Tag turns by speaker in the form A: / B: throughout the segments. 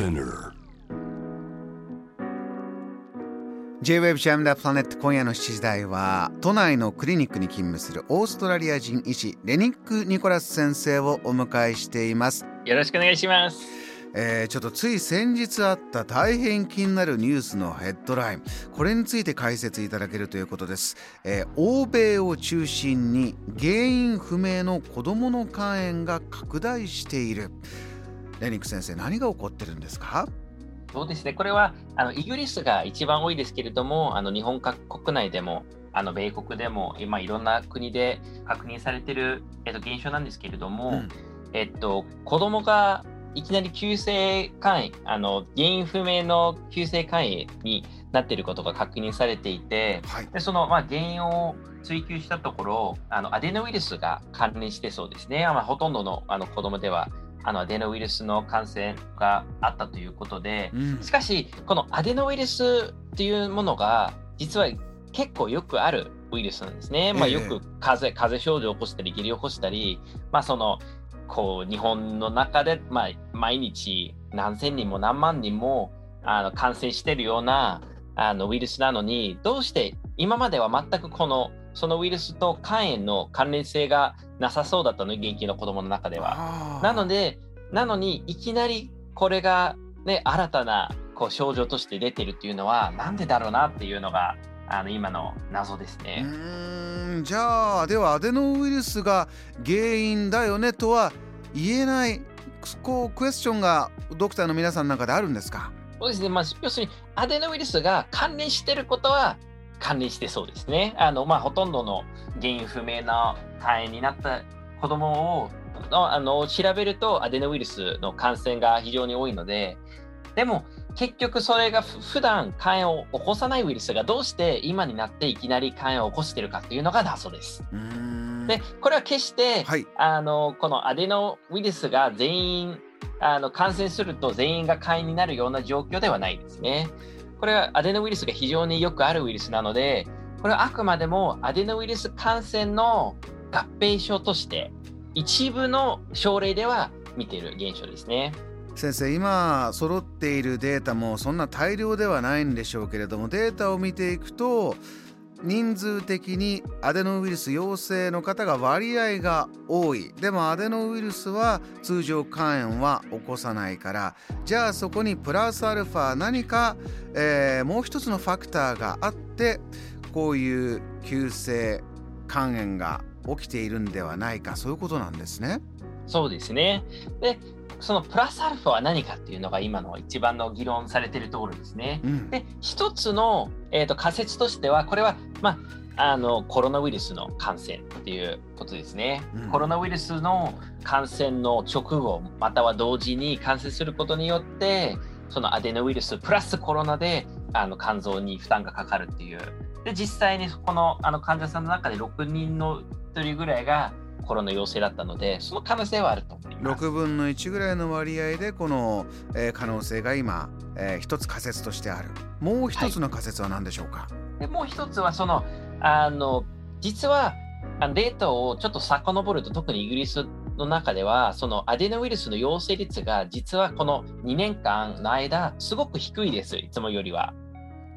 A: Spinner.
B: J-Web ジャムダプラネット今夜の7時台は都内のクリニックに勤務するオーストラリア人医師レニック・ニコラス先生をお迎えしています、
C: よろしくお願いします。
B: えーちょっとつい先日あった大変気になるニュースのヘッドライン。これについて解説いただけるということです、えー欧米を中心に原因不明の子どもの肝炎が拡大しているレニック先生何が起こってるんですか？
C: そうですね、これはあのイギリスが一番多いですけれども、あの日本国内でも、あの米国でも、今いろんな国で確認されている、えっと、現象なんですけれども、
B: うん。
C: えっと、子供がいきなり急性肝炎、あの原因不明の急性肝炎になっていることが確認されていて、
B: はい。
C: でその、まあ、原因を追求したところあのアデノウイルスが関連してそうですね、まあ、ほとんどのあの子供ではあのアデノウイルスの感染があったということで
B: うん。
C: しかしこのアデノウイルスっていうものが実は結構よくあるウイルスなんですね、まあ、
B: ええ
C: よく風邪風邪症状を起こしたり下痢を起こしたり、まあ、そのこう日本の中で、まあ、毎日何千人も何万人もあの感染しているようなあのウイルスなのにどうして今までは全くこのそのウイルスと肝炎の関連性がなさそうだったの現役の子供の中では。なのでなのにいきなりこれが、ね、新たなこう症状として出てるっていうのはなんでだろうなっていうのがあの今の謎です
B: う
C: ね。
B: じゃあではアデノウイルスが原因だよねとは言えないこうクエスチョンがドクターの皆さんの中であるんですか？
C: そうですね、まあ、要するにアデノウイルスが関連してることは関連してそうですね。あのまあ、ほとんどの原因不明な肝炎になった子供をのあの調べるとアデノウイルスの感染が非常に多いのででも結局それがふ普段肝炎を起こさないウイルスがどうして今になっていきなり肝炎を起こしているかっていうのが謎です。でこれは決して、
B: はい
C: あのこのアデノウイルスが全員あの感染すると全員が肝炎になるような状況ではないですね。これはアデノウイルスが非常によくあるウイルスなので、これはあくまでもアデノウイルス感染の合併症として一部の症例では見ている現象ですね。
B: 先生今揃っているデータもそんな大量ではないんでしょうけれどもデータを見ていくと人数的にアデノウイルス陽性の方が割合が多い。でもアデノウイルスは通常肝炎は起こさないから。じゃあそこにプラスアルファ何か、えーもう一つのファクターがあってこういう急性肝炎が起きているんではないか。そういうことなんですね。
C: そうですね。で、そのプラスアルファは何かっていうのが今の一番の議論されているところですね。
B: うん
C: で一つの、えー、と仮説としてはこれは、まあ、あのコロナウイルスの感染っていうことですね、
B: うん
C: コロナウイルスの感染の直後または同時に感染することによってそのアデノウイルスプラスコロナであの肝臓に負担がかかるっていうで実際にこのあの患者さんの中で6人の1人ぐらいがコロナ陽性だったのでその可能性はあると思います。
B: 6分の1ぐらいの割合でこの、えー可能性が今、えー一つ仮説としてあるもう一つの仮説は何でしょうか、
C: でもう一つはそのあの実はデータをちょっと遡ると特にイギリスの中ではそのアデノウイルスの陽性率が実はこの2年間の間すごく低いですいつもよりは。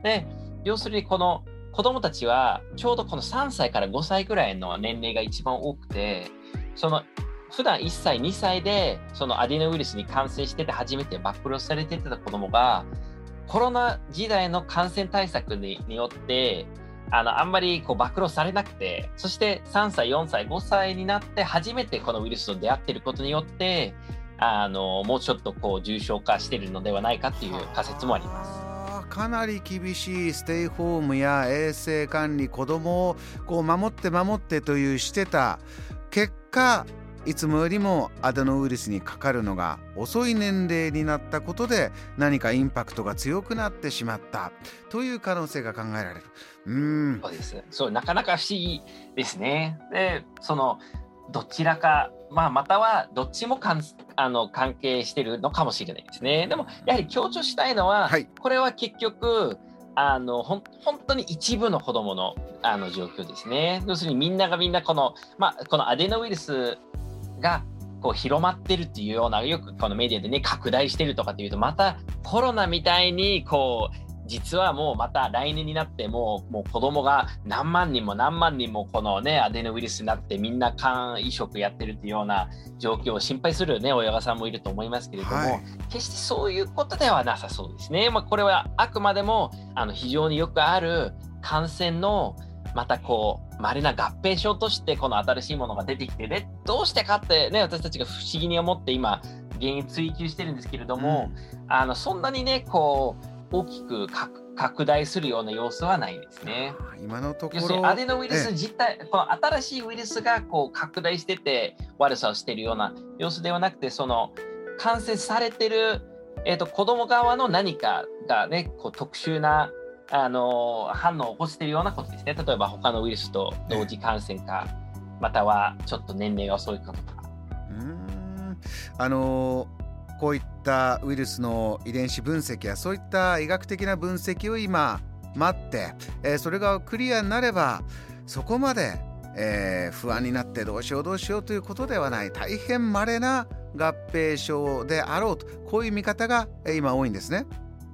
C: で要するにこの子どもたちはちょうどこの3歳から5歳ぐらいの年齢が一番多くてその普段1歳2歳でそのアデノウイルスに感染してて初めて暴露されてた子どもがコロナ時代の感染対策によってあのあんまりこう暴露されなくてそして3歳4歳5歳になって初めてこのウイルスと出会っていることによってあのもうちょっとこう重症化しているのではないかっていう仮説もあります。
B: かなり厳しいステイホームや衛生管理子供をこう守って守ってというしてた結果いつもよりもアデノウイルスにかかるのが遅い年齢になったことで何かインパクトが強くなってしまったという可能性が考えられる。うーん
C: そうです。そう、なかなか不思議ですね。で、その、どちらか、まあ、またはどっちもかんあの関係してるのかもしれないですね。でも、やはり強調したいのは、
B: はい
C: これは結局、あのほん本当に一部の子どものあの状況ですね。要するにみんながみんなこの,、まあ、このアデノウイルスがこう広まってるっていうようなよくこのメディアでね拡大してるとかっていうとまたコロナみたいにこう実はもうまた来年になってもうもう子供が何万人も何万人もこのねアデノウイルスになってみんな肝移植やってるっていうような状況を心配するね親御さんもいると思いますけれども、はい、決してそういうことではなさそうですね。まあ、これはあくまでもあの非常によくある感染のまたこう稀な合併症としてこの新しいものが出てきてでどうしてかってね私たちが不思議に思って今原因追求してるんですけれども、うん、あのそんなにねこう大きく拡大するような様子はないですね。
B: 今のところ
C: アデノウイルス自体、この新しいウイルスがこう拡大してて悪さをしているような様子ではなくて、その感染されてる、えーと、子供側の何かがね、こう特殊なあの反応を起こしているようなことですね。例えば他のウイルスと同時感染か、またはちょっと年齢が遅いかとか。
B: うんあのーこういったウイルスの遺伝子分析やそういった医学的な分析を今待って、えー、それがクリアになればそこまで、えー、不安になってどうしようどうしようということではない大変稀な合併症であろうとこういう見方が今多いんですね。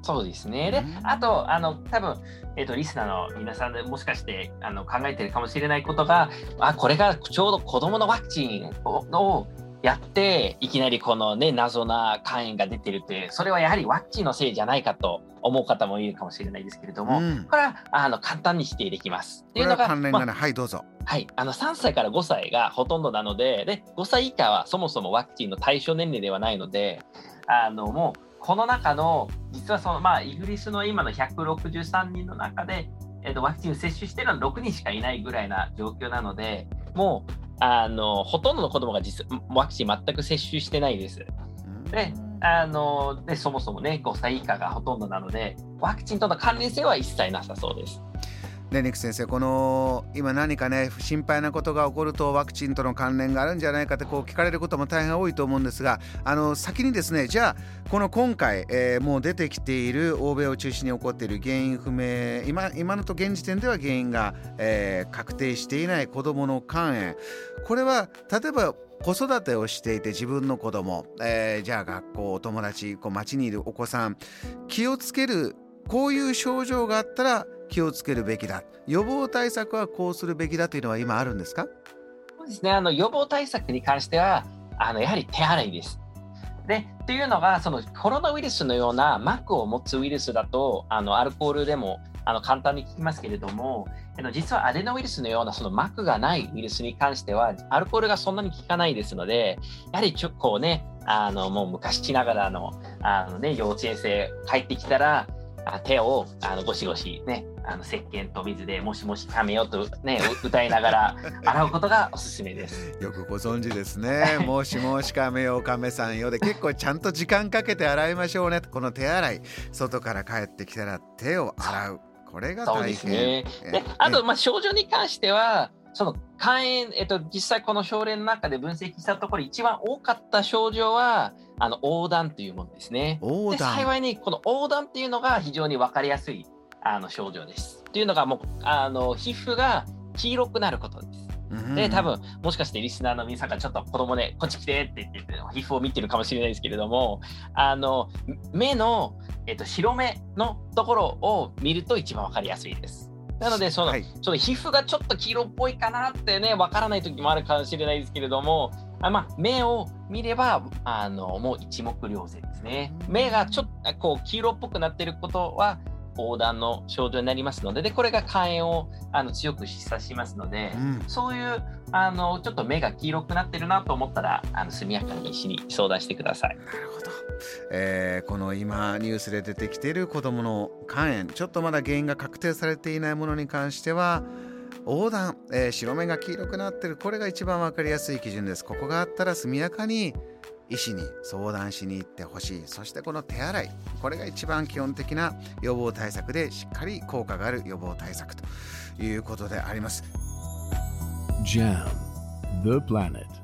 C: そうですね。で、あと、あの、多分、えっ、ー、と、リスナーの皆さんでもしかしてあの考えてるかもしれないことが、あ、これがちょうど子供のワクチンをやっていきなりこのね謎な肝炎が出てるってそれはやはりワクチンのせいじゃないかと思う方もいるかもしれないですけれども、うん、これはあの簡単に否定できます。
B: っていうのが関連が、まあ、はいどうぞ。
C: はいあの3歳から5歳がほとんどなのでで5歳以下はそもそもワクチンの対象年齢ではないのであのもうこの中の実はそのまあイギリスの今の163人の中で、えー、とワクチンを接種してるのは6人しかいないぐらいな状況なのでもうあのほとんどの子供が実ワクチン全く接種してないです。であのでそもそもね5歳以下がほとんどなのでワクチンとの関連性は一切なさそうです。
B: ね、ニク先生この今何かね心配なことが起こるとワクチンとの関連があるんじゃないかってこう聞かれることも大変多いと思うんですがあの先にですねじゃあこの今回、えー、もう出てきている欧米を中心に起こっている原因不明今今のと現時点では原因が、えー、確定していない子どもの肝炎。これは例えば子育てをしていて自分の子供、えー、じゃあ学校お友達こう街にいるお子さん気をつけるこういう症状があったら気をつけるべきだ。予防対策はこうするべきだというのは今あるんですか？
C: そうですね。あの予防対策に関してはあのやはり手洗いです。でというのがそのコロナウイルスのような膜を持つウイルスだとあのアルコールでもあの簡単に聞きますけれども実はアデノウイルスのようなその膜がないウイルスに関してはアルコールがそんなに効かないですのでやはりちょこうねあのもう昔ながらのあの、ね、幼稚園生帰ってきたら手をあのゴシゴシねあの石鹸と水でもしもしかめようとね歌いながら 洗うことがおすすめです。
B: よくご存知ですね。もしもしかめようかめさんよで結構ちゃんと時間かけて洗いましょうね。この手洗い外から帰ってきたら手を洗う。これが大変。そうですね。
C: であとまあ症状に関してはその肝炎、えっと、実際この症例の中で分析したところ一番多かった症状はあの横断というものですね。で幸いにこの横断っていうのが非常に分かりやすいあの症状です。というのがもうあの皮膚が黄色くなることです。で多分もしかしてリスナーの皆さんがちょっと子供でこっち来てって言って皮膚を見てるかもしれないですけれどもあの目の、えっと、白目のところを見ると一番分かりやすいです。なのでその、はい、その皮膚がちょっと黄色っぽいかなってね分からない時もあるかもしれないですけれどもあまあ、目を見ればあのもう一目瞭然ですね。目がちょっとこう黄色っぽくなっていることは横断の症状になりますのででこれが肝炎をあの強く示唆しますので、うん、そういうあのちょっと目が黄色くなってるなと思ったらあの速やかに医師に相談してください。な
B: るほど、えー、この今ニュースで出てきている子どもの肝炎ちょっとまだ原因が確定されていないものに関しては横断、えー、白目が黄色くなってる。これが一番分かりやすい基準です。ここがあったら速やかに医師に相談しに行ってほしい。そしてこの手洗いこれが一番基本的な予防対策でしっかり効果がある予防対策ということであります。JAM The Planet.